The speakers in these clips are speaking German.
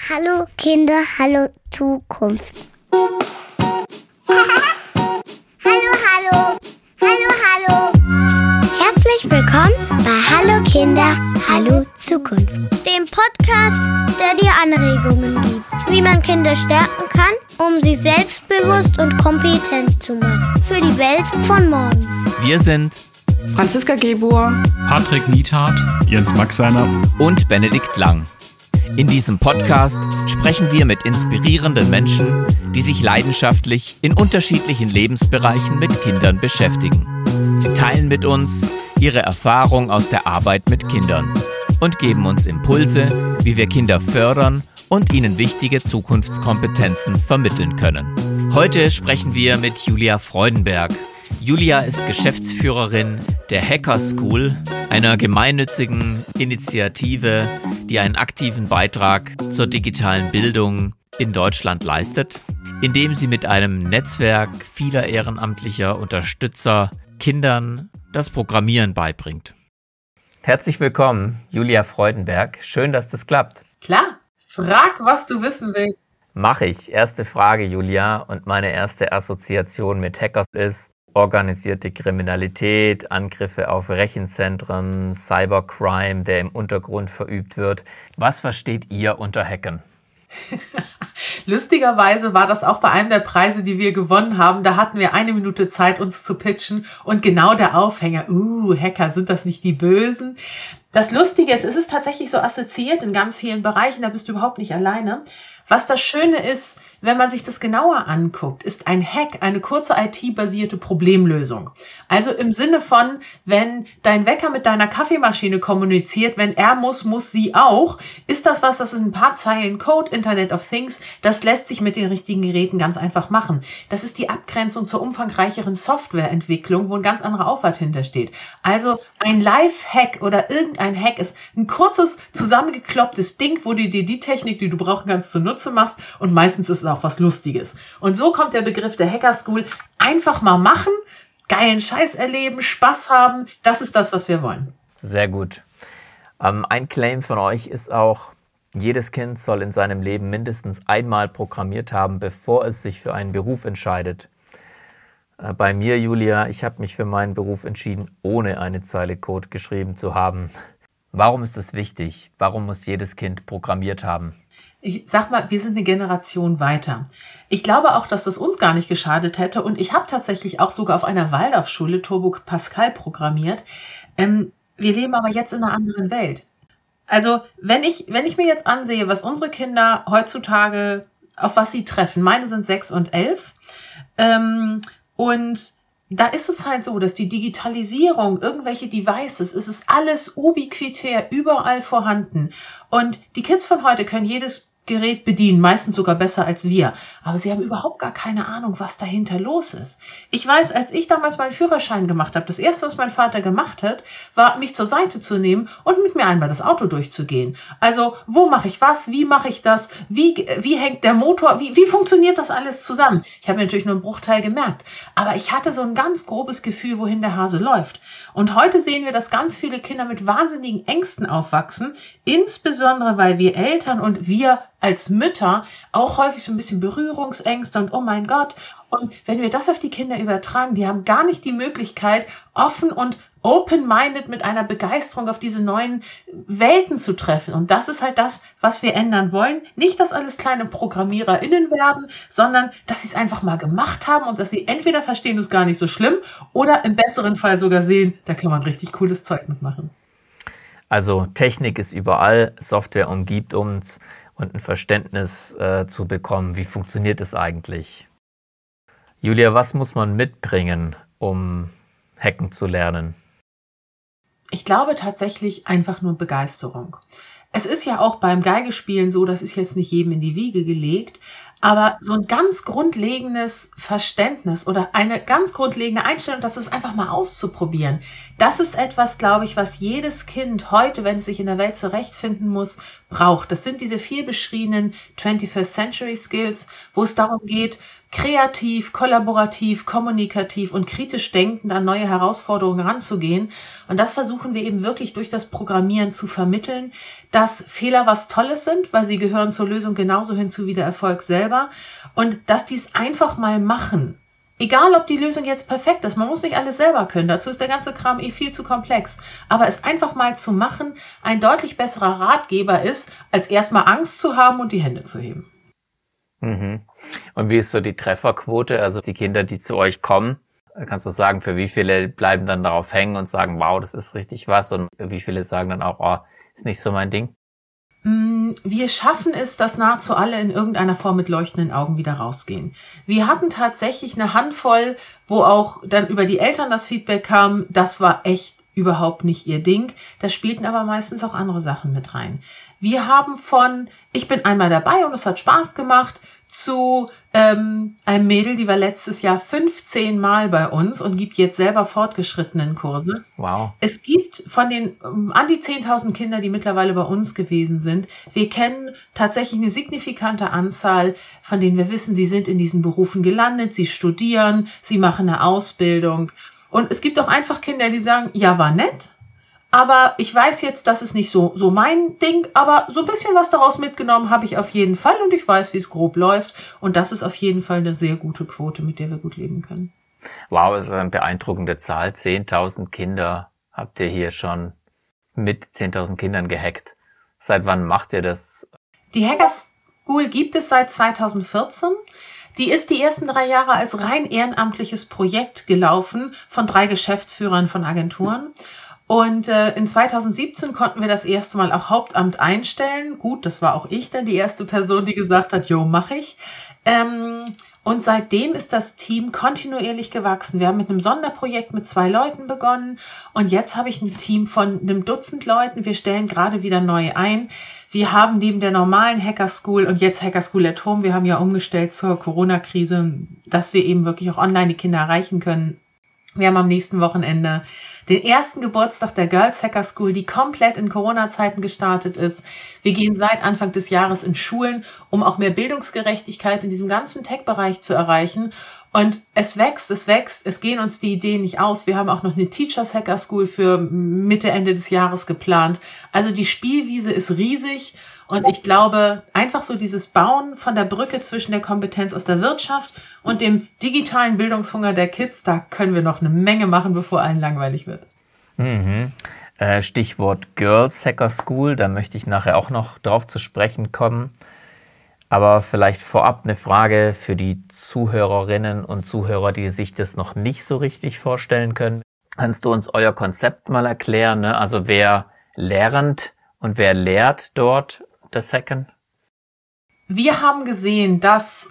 Hallo Kinder, hallo Zukunft. hallo, hallo, hallo, hallo. Herzlich willkommen bei Hallo Kinder, hallo Zukunft. Dem Podcast, der dir Anregungen gibt, wie man Kinder stärken kann, um sie selbstbewusst und kompetent zu machen. Für die Welt von morgen. Wir sind Franziska Gebur, Patrick Niethardt, Jens Maxeiner und Benedikt Lang. In diesem Podcast sprechen wir mit inspirierenden Menschen, die sich leidenschaftlich in unterschiedlichen Lebensbereichen mit Kindern beschäftigen. Sie teilen mit uns ihre Erfahrung aus der Arbeit mit Kindern und geben uns Impulse, wie wir Kinder fördern und ihnen wichtige Zukunftskompetenzen vermitteln können. Heute sprechen wir mit Julia Freudenberg. Julia ist Geschäftsführerin der Hacker School, einer gemeinnützigen Initiative, die einen aktiven Beitrag zur digitalen Bildung in Deutschland leistet, indem sie mit einem Netzwerk vieler ehrenamtlicher Unterstützer Kindern das Programmieren beibringt. Herzlich willkommen, Julia Freudenberg. Schön, dass das klappt. Klar, frag, was du wissen willst. Mache ich. Erste Frage, Julia. Und meine erste Assoziation mit Hackers ist, organisierte Kriminalität, Angriffe auf Rechenzentren, Cybercrime, der im Untergrund verübt wird. Was versteht ihr unter Hacken? Lustigerweise war das auch bei einem der Preise, die wir gewonnen haben. Da hatten wir eine Minute Zeit, uns zu pitchen und genau der Aufhänger, uh, Hacker, sind das nicht die Bösen? Das Lustige ist, es ist tatsächlich so assoziiert in ganz vielen Bereichen, da bist du überhaupt nicht alleine. Was das Schöne ist, wenn man sich das genauer anguckt, ist ein Hack eine kurze IT-basierte Problemlösung. Also im Sinne von, wenn dein Wecker mit deiner Kaffeemaschine kommuniziert, wenn er muss, muss sie auch, ist das was, das ist ein paar Zeilen Code, Internet of Things, das lässt sich mit den richtigen Geräten ganz einfach machen. Das ist die Abgrenzung zur umfangreicheren Softwareentwicklung, wo ein ganz anderer Aufwand hintersteht. Also ein Live-Hack oder irgendein Hack ist ein kurzes, zusammengeklopptes Ding, wo du dir die Technik, die du brauchen kannst, zunutze machst und meistens ist es auch was Lustiges. Und so kommt der Begriff der Hacker School. Einfach mal machen, geilen Scheiß erleben, Spaß haben. Das ist das, was wir wollen. Sehr gut. Ähm, ein Claim von euch ist auch, jedes Kind soll in seinem Leben mindestens einmal programmiert haben, bevor es sich für einen Beruf entscheidet. Äh, bei mir, Julia, ich habe mich für meinen Beruf entschieden, ohne eine Zeile Code geschrieben zu haben. Warum ist es wichtig? Warum muss jedes Kind programmiert haben? Ich sag mal, wir sind eine Generation weiter. Ich glaube auch, dass das uns gar nicht geschadet hätte. Und ich habe tatsächlich auch sogar auf einer Waldorfschule Turbo Pascal programmiert. Ähm, wir leben aber jetzt in einer anderen Welt. Also, wenn ich, wenn ich mir jetzt ansehe, was unsere Kinder heutzutage, auf was sie treffen, meine sind sechs und elf, ähm, und da ist es halt so, dass die Digitalisierung, irgendwelche Devices, es ist alles ubiquitär, überall vorhanden. Und die Kids von heute können jedes Gerät bedienen, meistens sogar besser als wir. Aber sie haben überhaupt gar keine Ahnung, was dahinter los ist. Ich weiß, als ich damals meinen Führerschein gemacht habe, das erste, was mein Vater gemacht hat, war, mich zur Seite zu nehmen und mit mir einmal das Auto durchzugehen. Also, wo mache ich was? Wie mache ich das? Wie, wie hängt der Motor? Wie, wie funktioniert das alles zusammen? Ich habe mir natürlich nur einen Bruchteil gemerkt. Aber ich hatte so ein ganz grobes Gefühl, wohin der Hase läuft. Und heute sehen wir, dass ganz viele Kinder mit wahnsinnigen Ängsten aufwachsen, insbesondere weil wir Eltern und wir als Mütter auch häufig so ein bisschen Berührungsängste und oh mein Gott. Und wenn wir das auf die Kinder übertragen, die haben gar nicht die Möglichkeit, offen und open-minded mit einer Begeisterung auf diese neuen Welten zu treffen. Und das ist halt das, was wir ändern wollen. Nicht, dass alles kleine ProgrammiererInnen werden, sondern dass sie es einfach mal gemacht haben und dass sie entweder verstehen, es ist gar nicht so schlimm oder im besseren Fall sogar sehen, da kann man richtig cooles Zeug mitmachen. Also Technik ist überall, Software umgibt uns und ein Verständnis äh, zu bekommen, wie funktioniert es eigentlich. Julia, was muss man mitbringen, um hacken zu lernen? Ich glaube tatsächlich einfach nur Begeisterung. Es ist ja auch beim Geigespielen so, das ist jetzt nicht jedem in die Wiege gelegt, aber so ein ganz grundlegendes Verständnis oder eine ganz grundlegende Einstellung, dass du es einfach mal auszuprobieren, das ist etwas, glaube ich, was jedes Kind heute, wenn es sich in der Welt zurechtfinden muss, braucht. Das sind diese viel beschriebenen 21st Century Skills, wo es darum geht, kreativ, kollaborativ, kommunikativ und kritisch denkend an neue Herausforderungen ranzugehen. Und das versuchen wir eben wirklich durch das Programmieren zu vermitteln, dass Fehler was Tolles sind, weil sie gehören zur Lösung genauso hinzu wie der Erfolg selber. Und dass dies einfach mal machen. Egal, ob die Lösung jetzt perfekt ist, man muss nicht alles selber können. Dazu ist der ganze Kram eh viel zu komplex. Aber es einfach mal zu machen, ein deutlich besserer Ratgeber ist, als erstmal Angst zu haben und die Hände zu heben. Mhm. Und wie ist so die Trefferquote? Also die Kinder, die zu euch kommen, kannst du sagen, für wie viele bleiben dann darauf hängen und sagen, wow, das ist richtig was? Und wie viele sagen dann auch, oh, ist nicht so mein Ding? Mm, wir schaffen es, dass nahezu alle in irgendeiner Form mit leuchtenden Augen wieder rausgehen. Wir hatten tatsächlich eine Handvoll, wo auch dann über die Eltern das Feedback kam, das war echt überhaupt nicht ihr Ding. Da spielten aber meistens auch andere Sachen mit rein. Wir haben von, ich bin einmal dabei und es hat Spaß gemacht, zu ähm, einem Mädel, die war letztes Jahr 15 Mal bei uns und gibt jetzt selber fortgeschrittenen Kurse. Wow. Es gibt von den um, an die 10.000 Kinder, die mittlerweile bei uns gewesen sind, wir kennen tatsächlich eine signifikante Anzahl, von denen wir wissen, sie sind in diesen Berufen gelandet, sie studieren, sie machen eine Ausbildung. Und es gibt auch einfach Kinder, die sagen, ja, war nett, aber ich weiß jetzt, das ist nicht so, so mein Ding, aber so ein bisschen was daraus mitgenommen habe ich auf jeden Fall und ich weiß, wie es grob läuft. Und das ist auf jeden Fall eine sehr gute Quote, mit der wir gut leben können. Wow, das ist eine beeindruckende Zahl. 10.000 Kinder habt ihr hier schon mit 10.000 Kindern gehackt. Seit wann macht ihr das? Die Hacker School gibt es seit 2014. Die ist die ersten drei Jahre als rein ehrenamtliches Projekt gelaufen von drei Geschäftsführern von Agenturen. Und äh, in 2017 konnten wir das erste Mal auch Hauptamt einstellen. Gut, das war auch ich dann die erste Person, die gesagt hat, jo, mach ich. Ähm, und seitdem ist das Team kontinuierlich gewachsen. Wir haben mit einem Sonderprojekt mit zwei Leuten begonnen und jetzt habe ich ein Team von einem Dutzend Leuten. Wir stellen gerade wieder neu ein. Wir haben neben der normalen Hacker School und jetzt Hacker School at Home, wir haben ja umgestellt zur Corona-Krise, dass wir eben wirklich auch online die Kinder erreichen können. Wir haben am nächsten Wochenende den ersten Geburtstag der Girls Hacker School, die komplett in Corona-Zeiten gestartet ist. Wir gehen seit Anfang des Jahres in Schulen, um auch mehr Bildungsgerechtigkeit in diesem ganzen Tech-Bereich zu erreichen. Und es wächst, es wächst, es gehen uns die Ideen nicht aus. Wir haben auch noch eine Teachers Hacker School für Mitte, Ende des Jahres geplant. Also die Spielwiese ist riesig und ich glaube, einfach so dieses Bauen von der Brücke zwischen der Kompetenz aus der Wirtschaft und dem digitalen Bildungshunger der Kids, da können wir noch eine Menge machen, bevor allen langweilig wird. Mhm. Äh, Stichwort Girls Hacker School, da möchte ich nachher auch noch drauf zu sprechen kommen. Aber vielleicht vorab eine Frage für die Zuhörerinnen und Zuhörer, die sich das noch nicht so richtig vorstellen können. Kannst du uns euer Konzept mal erklären? Ne? Also wer lernt und wer lehrt dort das Hacken? Wir haben gesehen, dass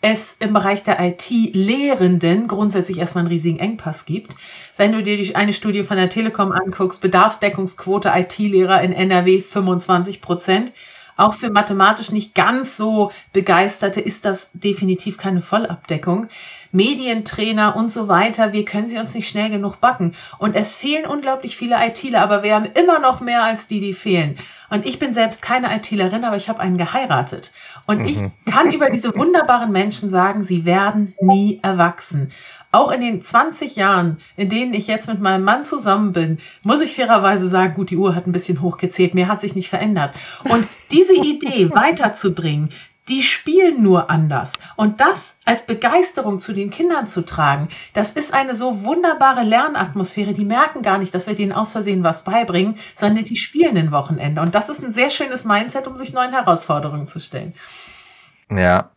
es im Bereich der IT-Lehrenden grundsätzlich erstmal einen riesigen Engpass gibt. Wenn du dir eine Studie von der Telekom anguckst, Bedarfsdeckungsquote IT-Lehrer in NRW 25 Prozent. Auch für mathematisch nicht ganz so begeisterte ist das definitiv keine Vollabdeckung. Medientrainer und so weiter, wir können sie uns nicht schnell genug backen. Und es fehlen unglaublich viele ITler, aber wir haben immer noch mehr als die, die fehlen. Und ich bin selbst keine ITlerin, aber ich habe einen geheiratet. Und mhm. ich kann über diese wunderbaren Menschen sagen, sie werden nie erwachsen. Auch in den 20 Jahren, in denen ich jetzt mit meinem Mann zusammen bin, muss ich fairerweise sagen, gut, die Uhr hat ein bisschen hochgezählt, mehr hat sich nicht verändert. Und diese Idee weiterzubringen, die spielen nur anders. Und das als Begeisterung zu den Kindern zu tragen, das ist eine so wunderbare Lernatmosphäre. Die merken gar nicht, dass wir denen aus Versehen was beibringen, sondern die spielen ein Wochenende. Und das ist ein sehr schönes Mindset, um sich neuen Herausforderungen zu stellen. Ja,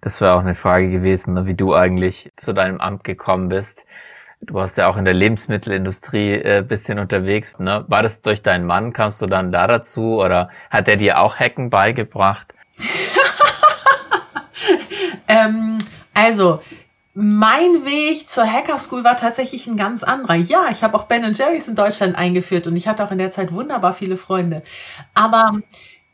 das wäre auch eine Frage gewesen, ne, wie du eigentlich zu deinem Amt gekommen bist. Du warst ja auch in der Lebensmittelindustrie äh, bisschen unterwegs. Ne? War das durch deinen Mann? Kamst du dann da dazu oder hat er dir auch Hacken beigebracht? ähm, also, mein Weg zur Hacker School war tatsächlich ein ganz anderer. Ja, ich habe auch Ben Jerry's in Deutschland eingeführt und ich hatte auch in der Zeit wunderbar viele Freunde. Aber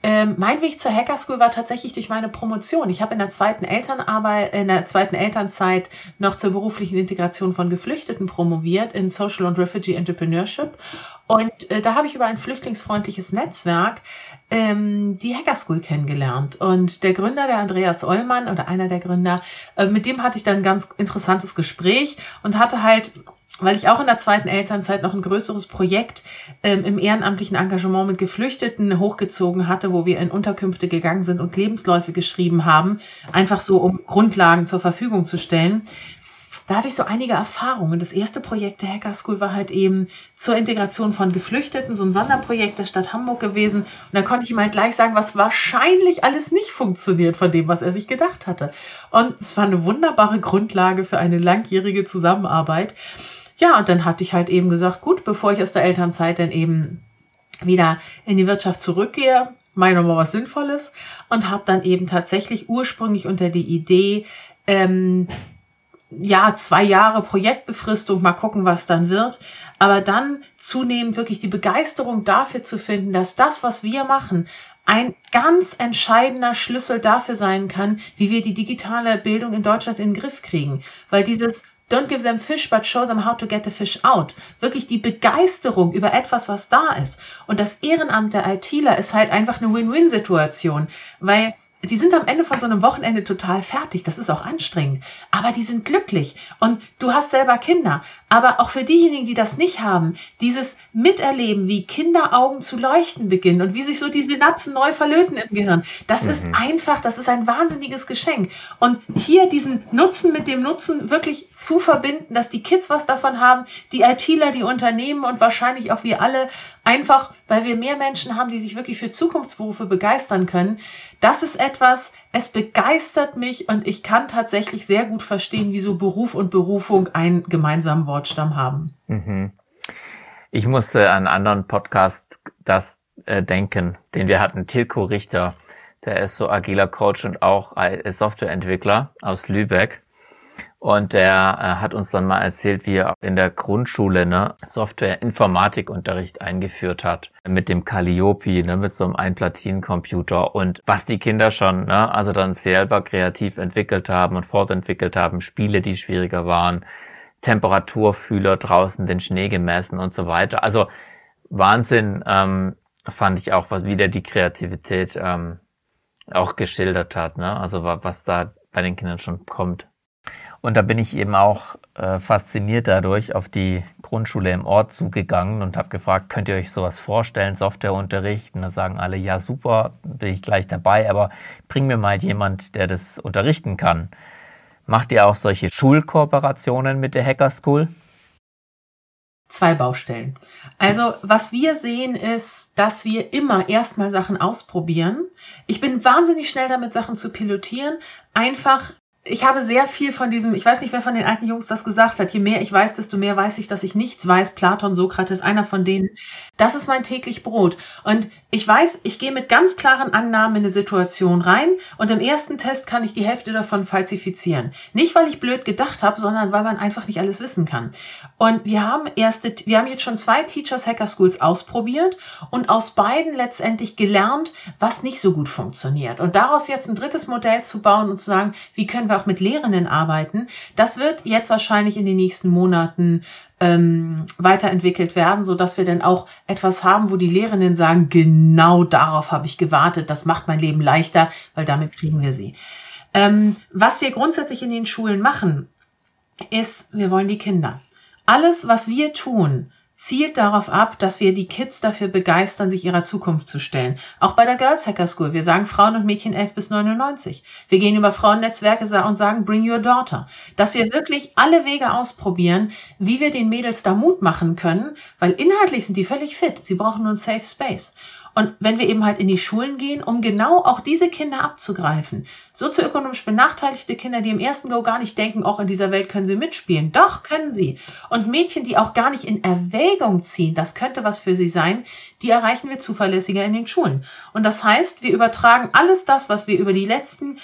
ähm, mein Weg zur Hacker School war tatsächlich durch meine Promotion. Ich habe in der zweiten Elternarbeit, in der zweiten Elternzeit noch zur beruflichen Integration von Geflüchteten promoviert in Social und Refugee Entrepreneurship. Und äh, da habe ich über ein flüchtlingsfreundliches Netzwerk ähm, die Hacker School kennengelernt. Und der Gründer, der Andreas Ollmann oder einer der Gründer, äh, mit dem hatte ich dann ein ganz interessantes Gespräch und hatte halt weil ich auch in der zweiten Elternzeit noch ein größeres Projekt ähm, im ehrenamtlichen Engagement mit Geflüchteten hochgezogen hatte, wo wir in Unterkünfte gegangen sind und Lebensläufe geschrieben haben, einfach so um Grundlagen zur Verfügung zu stellen. Da hatte ich so einige Erfahrungen. Das erste Projekt der Hacker School war halt eben zur Integration von Geflüchteten, so ein Sonderprojekt der Stadt Hamburg gewesen. Und dann konnte ich ihm halt gleich sagen, was wahrscheinlich alles nicht funktioniert von dem, was er sich gedacht hatte. Und es war eine wunderbare Grundlage für eine langjährige Zusammenarbeit. Ja, und dann hatte ich halt eben gesagt, gut, bevor ich aus der Elternzeit dann eben wieder in die Wirtschaft zurückgehe, meine nochmal was Sinnvolles und habe dann eben tatsächlich ursprünglich unter die Idee, ähm, ja, zwei Jahre Projektbefristung, mal gucken, was dann wird. Aber dann zunehmend wirklich die Begeisterung dafür zu finden, dass das, was wir machen, ein ganz entscheidender Schlüssel dafür sein kann, wie wir die digitale Bildung in Deutschland in den Griff kriegen. Weil dieses Don't give them fish, but show them how to get the fish out. Wirklich die Begeisterung über etwas, was da ist. Und das Ehrenamt der ITler ist halt einfach eine Win-Win-Situation, weil die sind am Ende von so einem Wochenende total fertig. Das ist auch anstrengend. Aber die sind glücklich. Und du hast selber Kinder. Aber auch für diejenigen, die das nicht haben, dieses Miterleben, wie Kinderaugen zu leuchten beginnen und wie sich so die Synapsen neu verlöten im Gehirn, das mhm. ist einfach, das ist ein wahnsinniges Geschenk. Und hier diesen Nutzen mit dem Nutzen wirklich zu verbinden, dass die Kids was davon haben, die ITler, die Unternehmen und wahrscheinlich auch wir alle einfach, weil wir mehr Menschen haben, die sich wirklich für Zukunftsberufe begeistern können. Das ist etwas, es begeistert mich und ich kann tatsächlich sehr gut verstehen, wieso Beruf und Berufung einen gemeinsamen Wortstamm haben. Mhm. Ich musste an einen anderen Podcast das äh, denken, den wir hatten, Tilko Richter, der ist so agiler Coach und auch Softwareentwickler aus Lübeck. Und der äh, hat uns dann mal erzählt, wie er in der Grundschule ne, Software-Informatikunterricht eingeführt hat. Mit dem Calliope, ne, mit so einem Einplatinencomputer und was die Kinder schon, ne, also dann selber kreativ entwickelt haben und fortentwickelt haben, Spiele, die schwieriger waren, Temperaturfühler draußen den Schnee gemessen und so weiter. Also Wahnsinn ähm, fand ich auch, was wieder die Kreativität ähm, auch geschildert hat, ne? Also was da bei den Kindern schon kommt. Und da bin ich eben auch äh, fasziniert dadurch auf die Grundschule im Ort zugegangen und habe gefragt, könnt ihr euch sowas vorstellen, Softwareunterricht? Und da sagen alle, ja super, bin ich gleich dabei, aber bring mir mal jemand, der das unterrichten kann. Macht ihr auch solche Schulkooperationen mit der Hacker School? Zwei Baustellen. Also was wir sehen ist, dass wir immer erstmal Sachen ausprobieren. Ich bin wahnsinnig schnell damit, Sachen zu pilotieren, einfach ich habe sehr viel von diesem, ich weiß nicht, wer von den alten Jungs das gesagt hat, je mehr ich weiß, desto mehr weiß ich, dass ich nichts weiß. Platon, Sokrates, einer von denen. Das ist mein täglich Brot. Und ich weiß, ich gehe mit ganz klaren Annahmen in eine Situation rein und im ersten Test kann ich die Hälfte davon falsifizieren. Nicht, weil ich blöd gedacht habe, sondern weil man einfach nicht alles wissen kann. Und wir haben erste, wir haben jetzt schon zwei Teachers Hacker Schools ausprobiert und aus beiden letztendlich gelernt, was nicht so gut funktioniert. Und daraus jetzt ein drittes Modell zu bauen und zu sagen, wie können wir auch mit Lehrenden arbeiten, das wird jetzt wahrscheinlich in den nächsten Monaten ähm, weiterentwickelt werden, so dass wir dann auch etwas haben, wo die Lehrenden sagen, genau darauf habe ich gewartet, das macht mein Leben leichter, weil damit kriegen wir sie. Ähm, was wir grundsätzlich in den Schulen machen, ist, wir wollen die Kinder. Alles, was wir tun, zielt darauf ab, dass wir die Kids dafür begeistern, sich ihrer Zukunft zu stellen. Auch bei der Girls Hacker School. Wir sagen Frauen und Mädchen 11 bis 99. Wir gehen über Frauennetzwerke und sagen Bring Your Daughter. Dass wir wirklich alle Wege ausprobieren, wie wir den Mädels da Mut machen können, weil inhaltlich sind die völlig fit. Sie brauchen nur einen Safe Space. Und wenn wir eben halt in die Schulen gehen, um genau auch diese Kinder abzugreifen, sozioökonomisch benachteiligte Kinder, die im ersten Go gar nicht denken, auch in dieser Welt können sie mitspielen. Doch, können sie. Und Mädchen, die auch gar nicht in Erwägung ziehen, das könnte was für sie sein, die erreichen wir zuverlässiger in den Schulen. Und das heißt, wir übertragen alles das, was wir über die letzten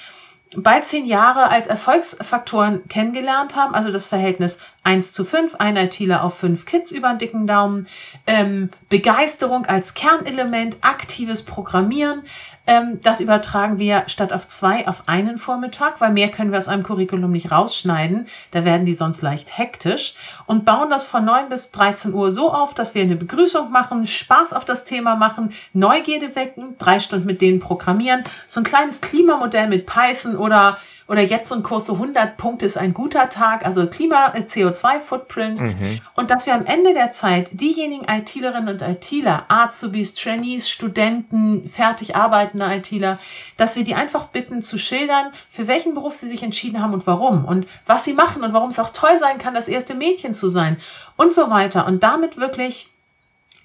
bald zehn Jahre als Erfolgsfaktoren kennengelernt haben, also das Verhältnis 1 zu 5, ein ITler auf 5 Kids über den dicken Daumen, ähm, Begeisterung als Kernelement, aktives Programmieren, ähm, das übertragen wir statt auf zwei auf einen Vormittag, weil mehr können wir aus einem Curriculum nicht rausschneiden. Da werden die sonst leicht hektisch. Und bauen das von 9 bis 13 Uhr so auf, dass wir eine Begrüßung machen, Spaß auf das Thema machen, Neugierde wecken, drei Stunden mit denen programmieren, so ein kleines Klimamodell mit Python oder oder jetzt so ein Kurs so 100 Punkte ist ein guter Tag, also Klima, äh, CO2-Footprint. Mhm. Und dass wir am Ende der Zeit diejenigen ITlerinnen und ITler, Azubis, Trainees, Studenten, fertig arbeitende ITler, dass wir die einfach bitten zu schildern, für welchen Beruf sie sich entschieden haben und warum und was sie machen und warum es auch toll sein kann, das erste Mädchen zu sein und so weiter. Und damit wirklich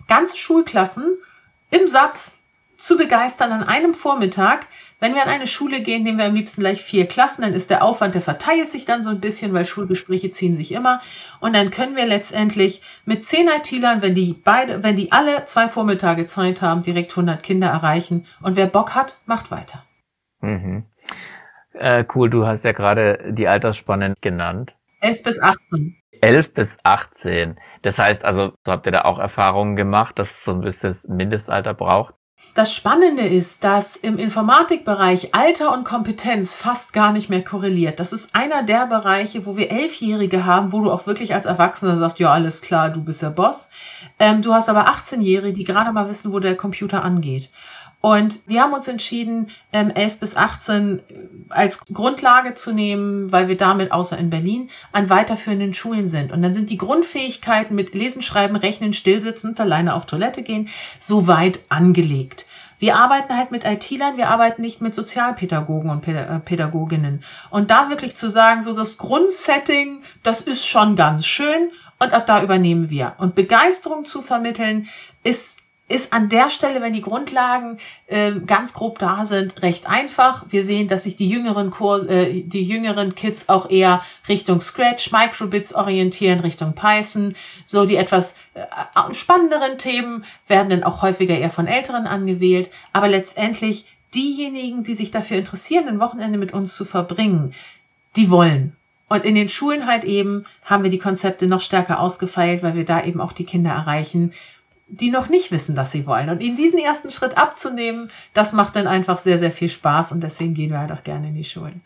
ganze Schulklassen im Satz zu begeistern an einem Vormittag, wenn wir an eine Schule gehen, nehmen wir am liebsten gleich vier Klassen, dann ist der Aufwand, der verteilt sich dann so ein bisschen, weil Schulgespräche ziehen sich immer. Und dann können wir letztendlich mit zehn IT-Lern, wenn die beide, wenn die alle zwei Vormittage Zeit haben, direkt 100 Kinder erreichen. Und wer Bock hat, macht weiter. Mhm. Äh, cool, du hast ja gerade die Altersspannen genannt. 11 bis 18. 11 bis 18. Das heißt also, so habt ihr da auch Erfahrungen gemacht, dass es so ein bisschen das Mindestalter braucht? Das Spannende ist, dass im Informatikbereich Alter und Kompetenz fast gar nicht mehr korreliert. Das ist einer der Bereiche, wo wir Elfjährige haben, wo du auch wirklich als Erwachsener sagst, ja, alles klar, du bist der Boss. Ähm, du hast aber 18-Jährige, die gerade mal wissen, wo der Computer angeht. Und wir haben uns entschieden, ähm, 11 bis 18 äh, als Grundlage zu nehmen, weil wir damit außer in Berlin an weiterführenden Schulen sind. Und dann sind die Grundfähigkeiten mit Lesen, Schreiben, Rechnen, Stillsitzen, alleine auf Toilette gehen, so weit angelegt. Wir arbeiten halt mit IT-Lern, wir arbeiten nicht mit Sozialpädagogen und äh, Pädagoginnen. Und da wirklich zu sagen, so das Grundsetting, das ist schon ganz schön und auch da übernehmen wir. Und Begeisterung zu vermitteln, ist ist an der Stelle, wenn die Grundlagen äh, ganz grob da sind, recht einfach. Wir sehen, dass sich die jüngeren, Kurs, äh, die jüngeren Kids auch eher Richtung Scratch, Microbits orientieren, Richtung Python. So die etwas äh, spannenderen Themen werden dann auch häufiger eher von Älteren angewählt. Aber letztendlich diejenigen, die sich dafür interessieren, ein Wochenende mit uns zu verbringen, die wollen. Und in den Schulen halt eben haben wir die Konzepte noch stärker ausgefeilt, weil wir da eben auch die Kinder erreichen, die noch nicht wissen, dass sie wollen. Und ihnen diesen ersten Schritt abzunehmen, das macht dann einfach sehr, sehr viel Spaß und deswegen gehen wir halt auch gerne in die Schulen.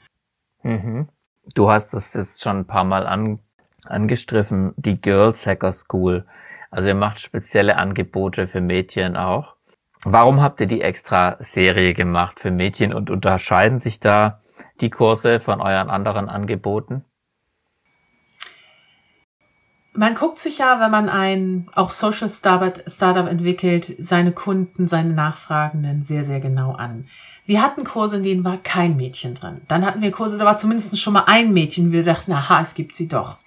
Mhm. Du hast das jetzt schon ein paar Mal an, angestriffen, die Girls Hacker School. Also ihr macht spezielle Angebote für Mädchen auch. Warum habt ihr die extra Serie gemacht für Mädchen und unterscheiden sich da die Kurse von euren anderen Angeboten? Man guckt sich ja, wenn man ein auch Social Startup entwickelt, seine Kunden, seine Nachfragenden sehr, sehr genau an. Wir hatten Kurse, in denen war kein Mädchen drin. Dann hatten wir Kurse, da war zumindest schon mal ein Mädchen. Wir dachten, aha, es gibt sie doch.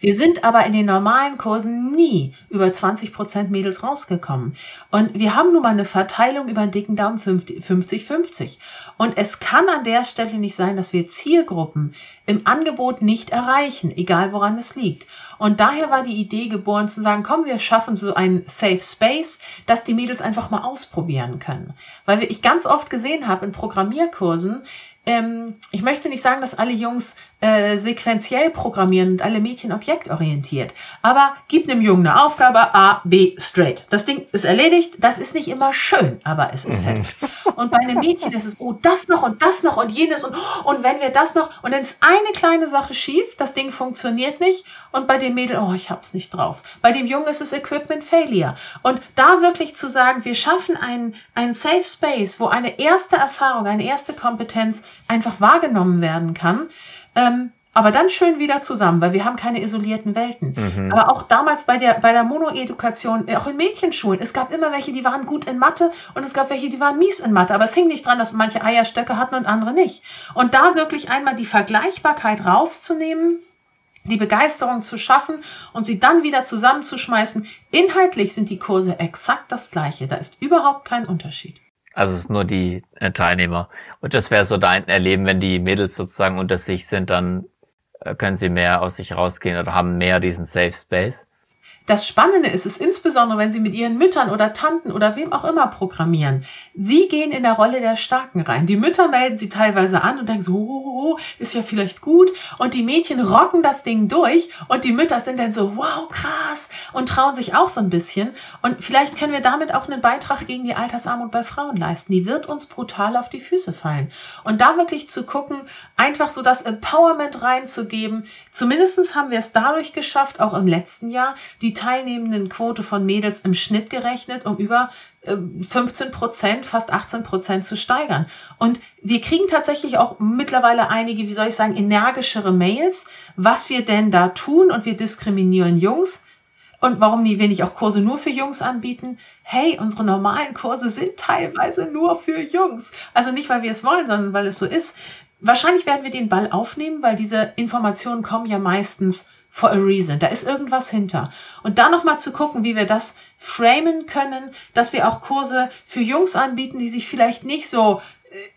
Wir sind aber in den normalen Kursen nie über 20 Prozent Mädels rausgekommen. Und wir haben nun mal eine Verteilung über den dicken Daumen 50-50. Und es kann an der Stelle nicht sein, dass wir Zielgruppen im Angebot nicht erreichen, egal woran es liegt. Und daher war die Idee geboren zu sagen, komm, wir schaffen so einen Safe Space, dass die Mädels einfach mal ausprobieren können. Weil ich ganz oft gesehen habe in Programmierkursen, ähm, ich möchte nicht sagen, dass alle Jungs äh, sequenziell programmieren und alle Mädchen objektorientiert. Aber gib einem Jungen eine Aufgabe A, B, straight. Das Ding ist erledigt. Das ist nicht immer schön, aber es ist. Mhm. Und bei einem Mädchen ist es, oh, das noch und das noch und jenes und, und wenn wir das noch und dann ist eine kleine Sache schief, das Ding funktioniert nicht und bei dem Mädel, oh, ich hab's nicht drauf. Bei dem Jungen ist es Equipment Failure. Und da wirklich zu sagen, wir schaffen einen, einen Safe Space, wo eine erste Erfahrung, eine erste Kompetenz einfach wahrgenommen werden kann, ähm, aber dann schön wieder zusammen, weil wir haben keine isolierten Welten. Mhm. Aber auch damals bei der, bei der Mono-Edukation, auch in Mädchenschulen, es gab immer welche, die waren gut in Mathe und es gab welche, die waren mies in Mathe. Aber es hing nicht dran, dass manche Eierstöcke hatten und andere nicht. Und da wirklich einmal die Vergleichbarkeit rauszunehmen, die Begeisterung zu schaffen und sie dann wieder zusammenzuschmeißen. Inhaltlich sind die Kurse exakt das gleiche. Da ist überhaupt kein Unterschied. Also es ist nur die äh, Teilnehmer. Und das wäre so dein Erleben, wenn die Mädels sozusagen unter sich sind, dann äh, können sie mehr aus sich rausgehen oder haben mehr diesen Safe Space. das Spannende ist es insbesondere, wenn Sie mit Ihren Müttern oder Tanten oder wem auch immer programmieren. Sie gehen in der Rolle der Starken rein. Die Mütter melden Sie teilweise an und denken so, oh, oh, oh, ist ja vielleicht gut. Und die Mädchen rocken das Ding durch und die Mütter sind dann so, wow, krass und trauen sich auch so ein bisschen. Und vielleicht können wir damit auch einen Beitrag gegen die Altersarmut bei Frauen leisten. Die wird uns brutal auf die Füße fallen. Und da wirklich zu gucken, einfach so das Empowerment reinzugeben. Zumindest haben wir es dadurch geschafft, auch im letzten Jahr, die teilnehmenden Quote von Mädels im Schnitt gerechnet um über 15 ähm, Prozent, fast 18 Prozent zu steigern. Und wir kriegen tatsächlich auch mittlerweile einige, wie soll ich sagen, energischere Mails, was wir denn da tun und wir diskriminieren Jungs. Und warum wir nicht auch Kurse nur für Jungs anbieten? Hey, unsere normalen Kurse sind teilweise nur für Jungs. Also nicht, weil wir es wollen, sondern weil es so ist. Wahrscheinlich werden wir den Ball aufnehmen, weil diese Informationen kommen ja meistens for a reason. Da ist irgendwas hinter. Und da nochmal zu gucken, wie wir das framen können, dass wir auch Kurse für Jungs anbieten, die sich vielleicht nicht so,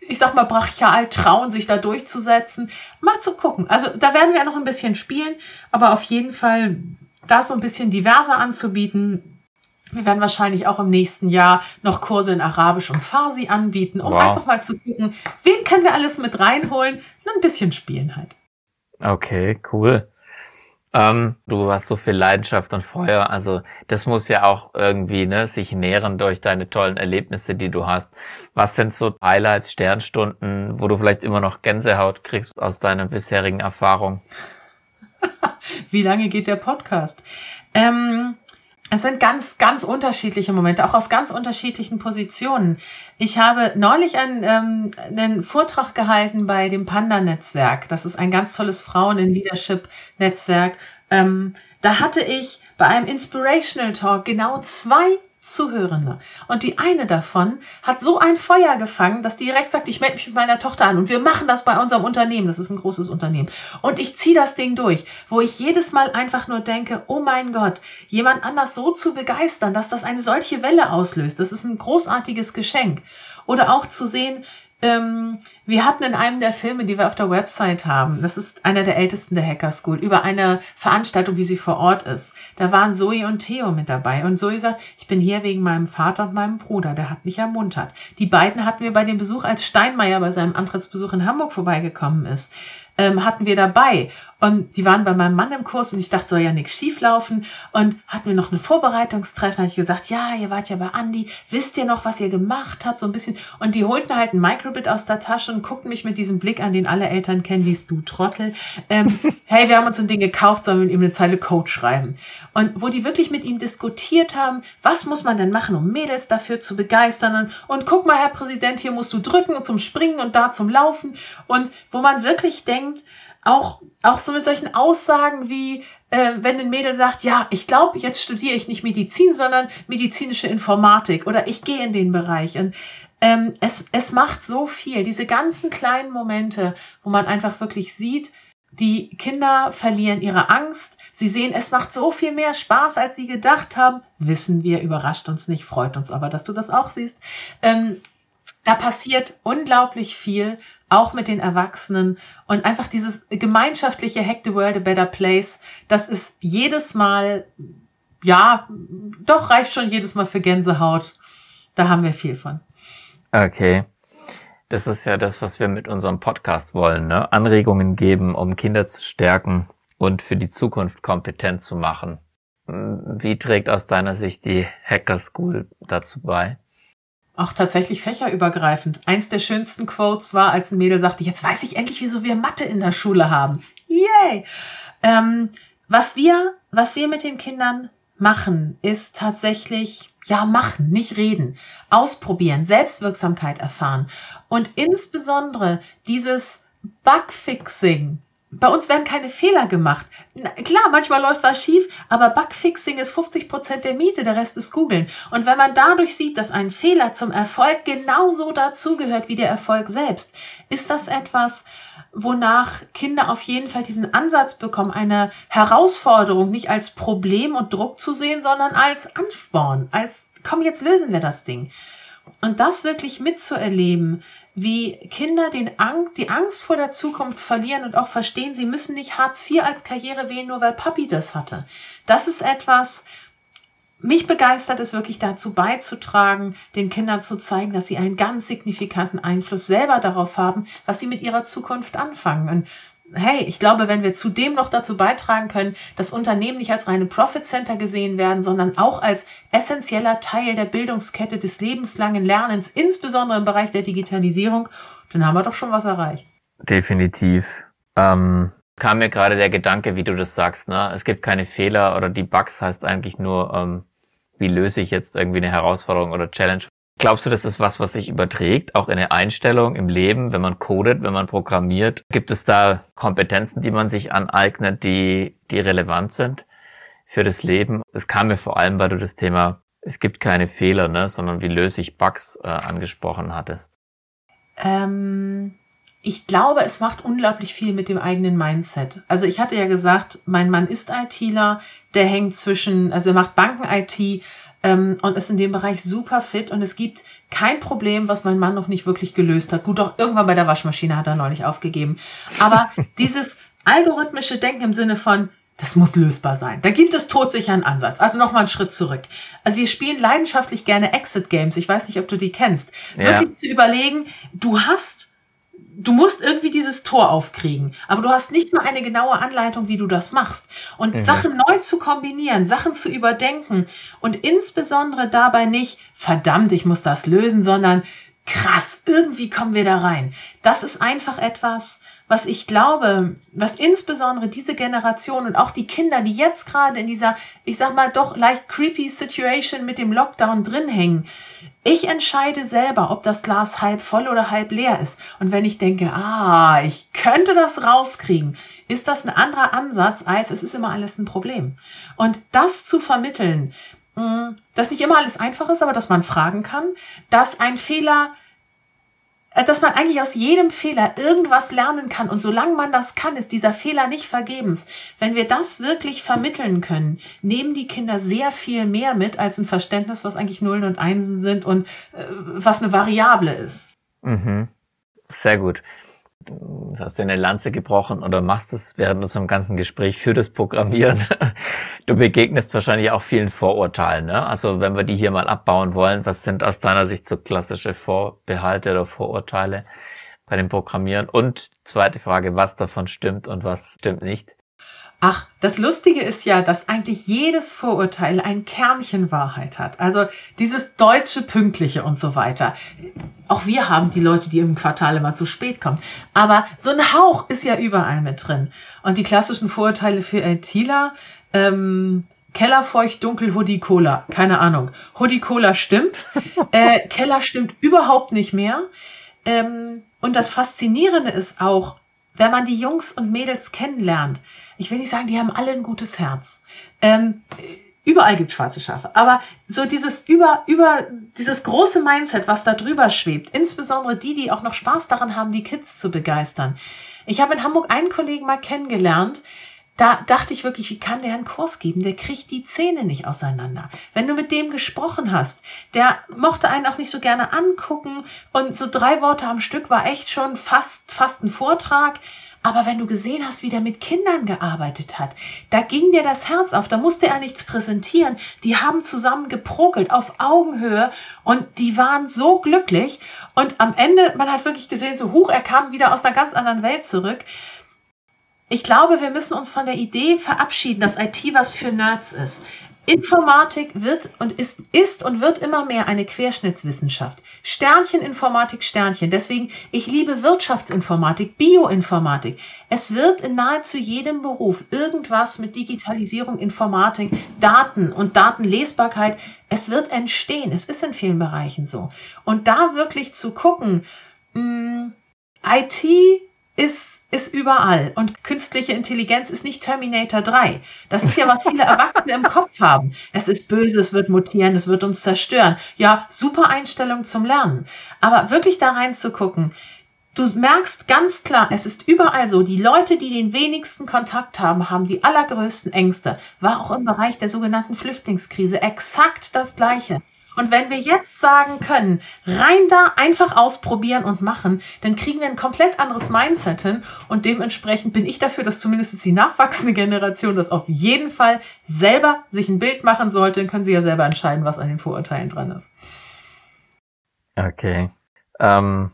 ich sag mal, brachial trauen, sich da durchzusetzen. Mal zu gucken. Also da werden wir noch ein bisschen spielen, aber auf jeden Fall da so ein bisschen diverser anzubieten. Wir werden wahrscheinlich auch im nächsten Jahr noch Kurse in Arabisch und Farsi anbieten, um wow. einfach mal zu gucken, wen können wir alles mit reinholen. Ein bisschen spielen halt. Okay, cool. Ähm, du hast so viel Leidenschaft und Feuer, also das muss ja auch irgendwie ne, sich nähren durch deine tollen Erlebnisse, die du hast. Was sind so Highlights, Sternstunden, wo du vielleicht immer noch Gänsehaut kriegst aus deiner bisherigen Erfahrung? Wie lange geht der Podcast? Ähm, es sind ganz, ganz unterschiedliche Momente, auch aus ganz unterschiedlichen Positionen. Ich habe neulich einen, ähm, einen Vortrag gehalten bei dem Panda-Netzwerk. Das ist ein ganz tolles Frauen-in-Leadership-Netzwerk. Ähm, da hatte ich bei einem Inspirational Talk genau zwei Zuhörende. Und die eine davon hat so ein Feuer gefangen, dass die direkt sagt, ich melde mich mit meiner Tochter an und wir machen das bei unserem Unternehmen. Das ist ein großes Unternehmen. Und ich ziehe das Ding durch, wo ich jedes Mal einfach nur denke, oh mein Gott, jemand anders so zu begeistern, dass das eine solche Welle auslöst. Das ist ein großartiges Geschenk. Oder auch zu sehen, ähm, wir hatten in einem der Filme, die wir auf der Website haben, das ist einer der ältesten der Hacker School, über eine Veranstaltung, wie sie vor Ort ist. Da waren Zoe und Theo mit dabei. Und Zoe sagt, ich bin hier wegen meinem Vater und meinem Bruder, der hat mich ermuntert. Die beiden hatten wir bei dem Besuch, als Steinmeier bei seinem Antrittsbesuch in Hamburg vorbeigekommen ist ähm, hatten wir dabei. Und die waren bei meinem Mann im Kurs und ich dachte, soll ja nichts schieflaufen. Und hatten wir noch eine Vorbereitungstreffen. Da habe ich gesagt, ja, ihr wart ja bei Andi. Wisst ihr noch, was ihr gemacht habt? So ein bisschen. Und die holten halt ein Microbit aus der Tasche und guckten mich mit diesem Blick an, den alle Eltern kennen, wie du Trottel. Ähm, hey, wir haben uns so ein Ding gekauft, sollen wir ihm eine Zeile Code schreiben. Und wo die wirklich mit ihm diskutiert haben, was muss man denn machen, um Mädels dafür zu begeistern? Und, und guck mal, Herr Präsident, hier musst du drücken zum Springen und da zum Laufen. Und wo man wirklich denkt, auch, auch so mit solchen Aussagen wie, äh, wenn ein Mädel sagt, ja, ich glaube, jetzt studiere ich nicht Medizin, sondern medizinische Informatik oder ich gehe in den Bereich. Und ähm, es, es macht so viel, diese ganzen kleinen Momente, wo man einfach wirklich sieht, die Kinder verlieren ihre Angst. Sie sehen, es macht so viel mehr Spaß, als sie gedacht haben. Wissen wir, überrascht uns nicht, freut uns aber, dass du das auch siehst. Ähm, da passiert unglaublich viel auch mit den Erwachsenen und einfach dieses gemeinschaftliche Hack the World a Better Place, das ist jedes Mal, ja, doch reicht schon jedes Mal für Gänsehaut. Da haben wir viel von. Okay. Das ist ja das, was wir mit unserem Podcast wollen, ne? Anregungen geben, um Kinder zu stärken und für die Zukunft kompetent zu machen. Wie trägt aus deiner Sicht die Hacker School dazu bei? Auch tatsächlich fächerübergreifend. Eins der schönsten Quotes war, als ein Mädel sagte, jetzt weiß ich endlich, wieso wir Mathe in der Schule haben. Yay! Ähm, was wir, was wir mit den Kindern machen, ist tatsächlich, ja, machen, nicht reden. Ausprobieren, Selbstwirksamkeit erfahren. Und insbesondere dieses Bugfixing, bei uns werden keine Fehler gemacht. Na, klar, manchmal läuft was schief, aber Bugfixing ist 50 Prozent der Miete, der Rest ist Googeln. Und wenn man dadurch sieht, dass ein Fehler zum Erfolg genauso dazugehört wie der Erfolg selbst, ist das etwas, wonach Kinder auf jeden Fall diesen Ansatz bekommen, eine Herausforderung nicht als Problem und Druck zu sehen, sondern als Ansporn, als komm, jetzt lösen wir das Ding. Und das wirklich mitzuerleben, wie Kinder den Angst, die Angst vor der Zukunft verlieren und auch verstehen, sie müssen nicht Hartz IV als Karriere wählen, nur weil Papi das hatte. Das ist etwas, mich begeistert es wirklich dazu beizutragen, den Kindern zu zeigen, dass sie einen ganz signifikanten Einfluss selber darauf haben, was sie mit ihrer Zukunft anfangen. Und hey, ich glaube, wenn wir zudem noch dazu beitragen können, dass Unternehmen nicht als reine Profit Center gesehen werden, sondern auch als essentieller Teil der Bildungskette des lebenslangen Lernens, insbesondere im Bereich der Digitalisierung, dann haben wir doch schon was erreicht. Definitiv. Ähm, kam mir gerade der Gedanke, wie du das sagst, ne? Es gibt keine Fehler oder die Bugs heißt eigentlich nur, ähm, wie löse ich jetzt irgendwie eine Herausforderung oder Challenge. Glaubst du, das ist was, was sich überträgt, auch in der Einstellung im Leben, wenn man codet, wenn man programmiert? Gibt es da Kompetenzen, die man sich aneignet, die, die relevant sind für das Leben? Es kam mir vor allem, weil du das Thema, es gibt keine Fehler, ne, sondern wie löse ich Bugs äh, angesprochen hattest. Ähm, ich glaube, es macht unglaublich viel mit dem eigenen Mindset. Also ich hatte ja gesagt, mein Mann ist ITler, der hängt zwischen, also er macht Banken-IT ähm, und ist in dem Bereich super fit und es gibt kein Problem, was mein Mann noch nicht wirklich gelöst hat. Gut, doch irgendwann bei der Waschmaschine hat er neulich aufgegeben. Aber dieses algorithmische Denken im Sinne von, das muss lösbar sein. Da gibt es todsicheren Ansatz. Also nochmal einen Schritt zurück. Also wir spielen leidenschaftlich gerne Exit Games. Ich weiß nicht, ob du die kennst. Ja. Wirklich zu überlegen, du hast du musst irgendwie dieses Tor aufkriegen, aber du hast nicht mal eine genaue Anleitung, wie du das machst. Und mhm. Sachen neu zu kombinieren, Sachen zu überdenken und insbesondere dabei nicht, verdammt, ich muss das lösen, sondern krass, irgendwie kommen wir da rein. Das ist einfach etwas, was ich glaube, was insbesondere diese Generation und auch die Kinder, die jetzt gerade in dieser, ich sag mal, doch leicht creepy Situation mit dem Lockdown drin hängen, ich entscheide selber, ob das Glas halb voll oder halb leer ist. Und wenn ich denke, ah, ich könnte das rauskriegen, ist das ein anderer Ansatz, als es ist immer alles ein Problem. Und das zu vermitteln, mm, dass nicht immer alles einfach ist, aber dass man fragen kann, dass ein Fehler dass man eigentlich aus jedem Fehler irgendwas lernen kann. Und solange man das kann, ist dieser Fehler nicht vergebens. Wenn wir das wirklich vermitteln können, nehmen die Kinder sehr viel mehr mit als ein Verständnis, was eigentlich Nullen und Einsen sind und äh, was eine Variable ist. Mhm. Sehr gut. Das hast du eine Lanze gebrochen oder machst es während unserem ganzen Gespräch für das Programmieren. Du begegnest wahrscheinlich auch vielen Vorurteilen. Ne? Also wenn wir die hier mal abbauen wollen, was sind aus deiner Sicht so klassische Vorbehalte oder Vorurteile bei dem Programmieren? Und zweite Frage, was davon stimmt und was stimmt nicht? Ach, das Lustige ist ja, dass eigentlich jedes Vorurteil ein Kernchen Wahrheit hat. Also dieses deutsche Pünktliche und so weiter. Auch wir haben die Leute, die im Quartal immer zu spät kommen. Aber so ein Hauch ist ja überall mit drin. Und die klassischen Vorurteile für ITler, ähm, Kellerfeucht, dunkel, Hoodie, Cola. Keine Ahnung. Hoodie, Cola stimmt. Äh, Keller stimmt überhaupt nicht mehr. Ähm, und das Faszinierende ist auch, wenn man die Jungs und Mädels kennenlernt, ich will nicht sagen, die haben alle ein gutes Herz. Ähm, überall gibt schwarze Schafe. Aber so dieses über, über, dieses große Mindset, was da drüber schwebt, insbesondere die, die auch noch Spaß daran haben, die Kids zu begeistern. Ich habe in Hamburg einen Kollegen mal kennengelernt, da dachte ich wirklich, wie kann der einen Kurs geben? Der kriegt die Zähne nicht auseinander. Wenn du mit dem gesprochen hast, der mochte einen auch nicht so gerne angucken und so drei Worte am Stück war echt schon fast, fast ein Vortrag. Aber wenn du gesehen hast, wie der mit Kindern gearbeitet hat, da ging dir das Herz auf, da musste er nichts präsentieren. Die haben zusammen geprokelt auf Augenhöhe und die waren so glücklich. Und am Ende, man hat wirklich gesehen, so hoch, er kam wieder aus einer ganz anderen Welt zurück. Ich glaube, wir müssen uns von der Idee verabschieden, dass IT was für Nerds ist. Informatik wird und ist, ist und wird immer mehr eine Querschnittswissenschaft. Sternchen Informatik, Sternchen. Deswegen, ich liebe Wirtschaftsinformatik, Bioinformatik. Es wird in nahezu jedem Beruf irgendwas mit Digitalisierung, Informatik, Daten und Datenlesbarkeit. Es wird entstehen. Es ist in vielen Bereichen so. Und da wirklich zu gucken, mh, mm, IT ist ist überall. Und künstliche Intelligenz ist nicht Terminator 3. Das ist ja, was viele Erwachsene im Kopf haben. Es ist böse, es wird mutieren, es wird uns zerstören. Ja, super Einstellung zum Lernen. Aber wirklich da reinzugucken, Du merkst ganz klar, es ist überall so, die Leute, die den wenigsten Kontakt haben, haben die allergrößten Ängste. War auch im Bereich der sogenannten Flüchtlingskrise exakt das Gleiche. Und wenn wir jetzt sagen können, rein da einfach ausprobieren und machen, dann kriegen wir ein komplett anderes Mindset hin. Und dementsprechend bin ich dafür, dass zumindest die nachwachsende Generation das auf jeden Fall selber sich ein Bild machen sollte. Dann können sie ja selber entscheiden, was an den Vorurteilen dran ist. Okay. Ähm,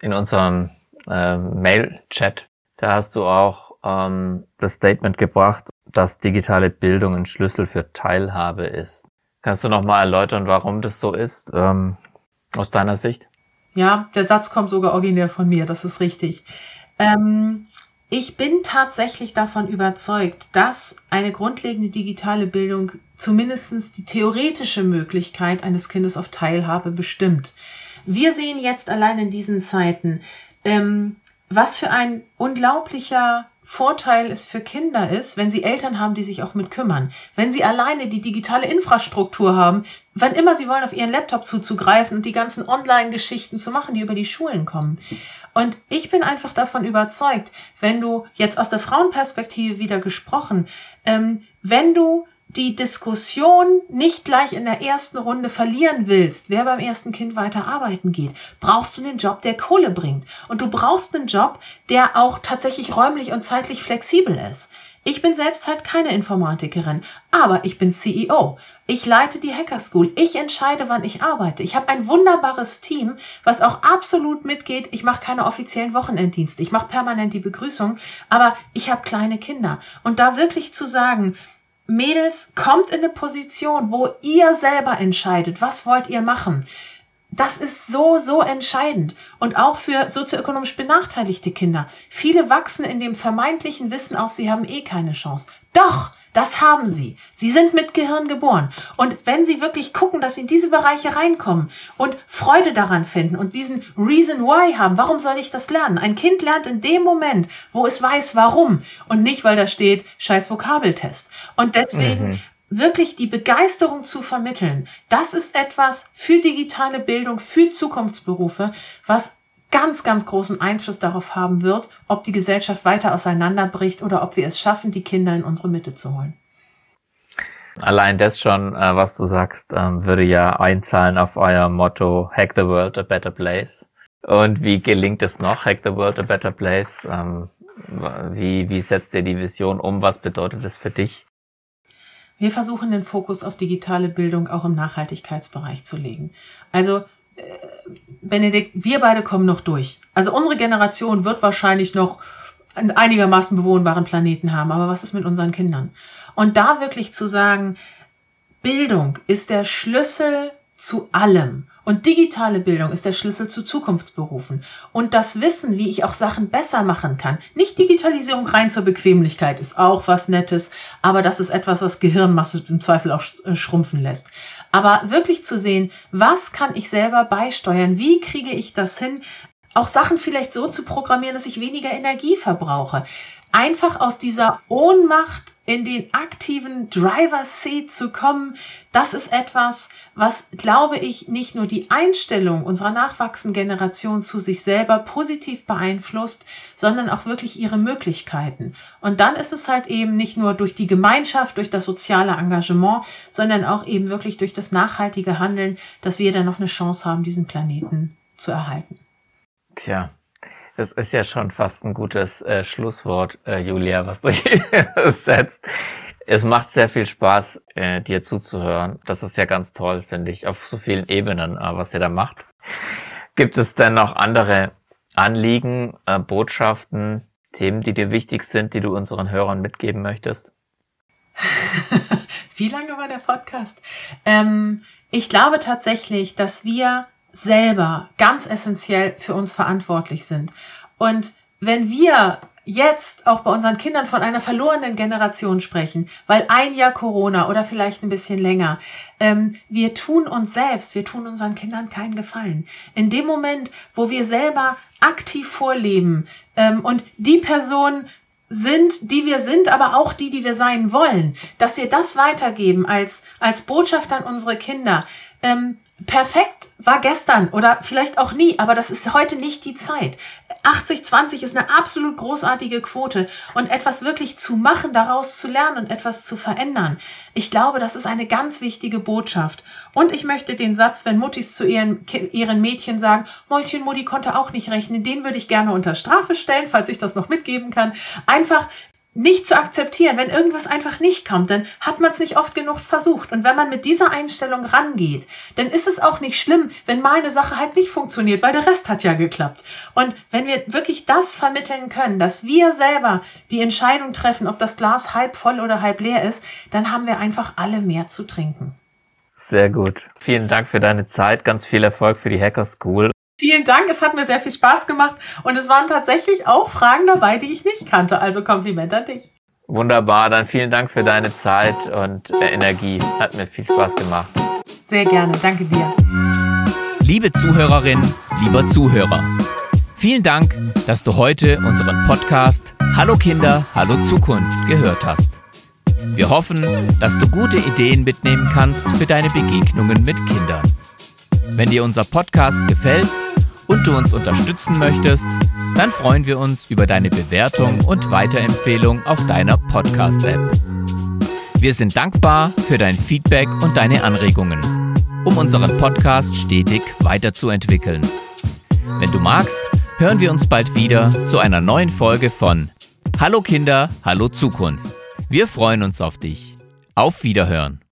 in unserem ähm, Mail-Chat, da hast du auch ähm, das Statement gebracht, dass digitale Bildung ein Schlüssel für Teilhabe ist. Kannst du noch mal erläutern, warum das so ist, ähm, aus deiner Sicht? Ja, der Satz kommt sogar originär von mir, das ist richtig. Ähm, ich bin tatsächlich davon überzeugt, dass eine grundlegende digitale Bildung zumindest die theoretische Möglichkeit eines Kindes auf Teilhabe bestimmt. Wir sehen jetzt allein in diesen Zeiten, ähm, was für ein unglaublicher Vorteil es für Kinder ist, wenn sie Eltern haben, die sich auch mit kümmern. Wenn sie alleine die digitale Infrastruktur haben, wann immer sie wollen, auf ihren Laptop zuzugreifen und die ganzen Online-Geschichten zu machen, die über die Schulen kommen. Und ich bin einfach davon überzeugt, wenn du jetzt aus der Frauenperspektive wieder gesprochen, ähm, wenn du die Diskussion nicht gleich in der ersten Runde verlieren willst, wer beim ersten Kind weiter arbeiten geht, brauchst du einen Job, der Kohle bringt. Und du brauchst einen Job, der auch tatsächlich räumlich und zeitlich flexibel ist. Ich bin selbst halt keine Informatikerin, aber ich bin CEO. Ich leite die Hacker School. Ich entscheide, wann ich arbeite. Ich habe ein wunderbares Team, was auch absolut mitgeht. Ich mache keine offiziellen Wochenenddienste. Ich mache permanent die Begrüßung, aber ich habe kleine Kinder. Und da wirklich zu sagen, Mädels, kommt in eine Position, wo ihr selber entscheidet, was wollt ihr machen. Das ist so, so entscheidend. Und auch für sozioökonomisch benachteiligte Kinder. Viele wachsen in dem vermeintlichen Wissen auf, sie haben eh keine Chance. Doch, das haben sie. Sie sind mit Gehirn geboren. Und wenn sie wirklich gucken, dass sie in diese Bereiche reinkommen und Freude daran finden und diesen Reason Why haben, warum soll ich das lernen? Ein Kind lernt in dem Moment, wo es weiß, warum und nicht, weil da steht, scheiß Vokabeltest. Und deswegen mhm wirklich die Begeisterung zu vermitteln, das ist etwas für digitale Bildung, für Zukunftsberufe, was ganz, ganz großen Einfluss darauf haben wird, ob die Gesellschaft weiter auseinanderbricht oder ob wir es schaffen, die Kinder in unsere Mitte zu holen. Allein das schon, äh, was du sagst, ähm, würde ja einzahlen auf euer Motto Hack the World a Better Place. Und wie gelingt es noch, Hack the World a Better Place? Ähm, wie, wie setzt ihr die Vision um? Was bedeutet es für dich? Wir versuchen den Fokus auf digitale Bildung auch im Nachhaltigkeitsbereich zu legen. Also Benedikt, wir beide kommen noch durch. Also unsere Generation wird wahrscheinlich noch einen einigermaßen bewohnbaren Planeten haben. Aber was ist mit unseren Kindern? Und da wirklich zu sagen, Bildung ist der Schlüssel zu allem. Und digitale Bildung ist der Schlüssel zu Zukunftsberufen. Und das Wissen, wie ich auch Sachen besser machen kann. Nicht Digitalisierung rein zur Bequemlichkeit ist auch was Nettes, aber das ist etwas, was Gehirnmasse im Zweifel auch äh, schrumpfen lässt. Aber wirklich zu sehen, was kann ich selber beisteuern? Wie kriege ich das hin? Auch Sachen vielleicht so zu programmieren, dass ich weniger Energie verbrauche einfach aus dieser Ohnmacht in den aktiven Driver Seat zu kommen, das ist etwas, was, glaube ich, nicht nur die Einstellung unserer nachwachsenden Generation zu sich selber positiv beeinflusst, sondern auch wirklich ihre Möglichkeiten. Und dann ist es halt eben nicht nur durch die Gemeinschaft, durch das soziale Engagement, sondern auch eben wirklich durch das nachhaltige Handeln, dass wir dann noch eine Chance haben, diesen Planeten zu erhalten. Tja, das ist ja schon fast ein gutes äh, Schlusswort, äh, Julia, was du hier setzt. Es macht sehr viel Spaß, äh, dir zuzuhören. Das ist ja ganz toll, finde ich, auf so vielen Ebenen, äh, was ihr da macht. Gibt es denn noch andere Anliegen, äh, Botschaften, Themen, die dir wichtig sind, die du unseren Hörern mitgeben möchtest? Wie lange war der Podcast? Ähm, ich glaube tatsächlich, dass wir selber ganz essentiell für uns verantwortlich sind. Und wenn wir jetzt auch bei unseren Kindern von einer verlorenen Generation sprechen, weil ein Jahr Corona oder vielleicht ein bisschen länger, ähm, wir tun uns selbst, wir tun unseren Kindern keinen Gefallen. In dem Moment, wo wir selber aktiv vorleben ähm, und die Person sind, die wir sind, aber auch die, die wir sein wollen, dass wir das weitergeben als, als Botschaft an unsere Kinder. Ähm, perfekt war gestern oder vielleicht auch nie, aber das ist heute nicht die Zeit. 80-20 ist eine absolut großartige Quote. Und etwas wirklich zu machen, daraus zu lernen und etwas zu verändern. Ich glaube, das ist eine ganz wichtige Botschaft. Und ich möchte den Satz, wenn Muttis zu ihren, ihren Mädchen sagen, Mäuschen Mutti konnte auch nicht rechnen, den würde ich gerne unter Strafe stellen, falls ich das noch mitgeben kann. Einfach nicht zu akzeptieren, wenn irgendwas einfach nicht kommt, dann hat man es nicht oft genug versucht. Und wenn man mit dieser Einstellung rangeht, dann ist es auch nicht schlimm, wenn mal eine Sache halt nicht funktioniert, weil der Rest hat ja geklappt. Und wenn wir wirklich das vermitteln können, dass wir selber die Entscheidung treffen, ob das Glas halb voll oder halb leer ist, dann haben wir einfach alle mehr zu trinken. Sehr gut. Vielen Dank für deine Zeit. Ganz viel Erfolg für die Hacker School. Vielen Dank, es hat mir sehr viel Spaß gemacht und es waren tatsächlich auch Fragen dabei, die ich nicht kannte. Also Kompliment an dich. Wunderbar, dann vielen Dank für deine Zeit und äh, Energie. Hat mir viel Spaß gemacht. Sehr gerne, danke dir. Liebe Zuhörerin, lieber Zuhörer, vielen Dank, dass du heute unseren Podcast Hallo Kinder, Hallo Zukunft gehört hast. Wir hoffen, dass du gute Ideen mitnehmen kannst für deine Begegnungen mit Kindern. Wenn dir unser Podcast gefällt und du uns unterstützen möchtest, dann freuen wir uns über deine Bewertung und Weiterempfehlung auf deiner Podcast-App. Wir sind dankbar für dein Feedback und deine Anregungen, um unseren Podcast stetig weiterzuentwickeln. Wenn du magst, hören wir uns bald wieder zu einer neuen Folge von Hallo Kinder, Hallo Zukunft. Wir freuen uns auf dich. Auf Wiederhören.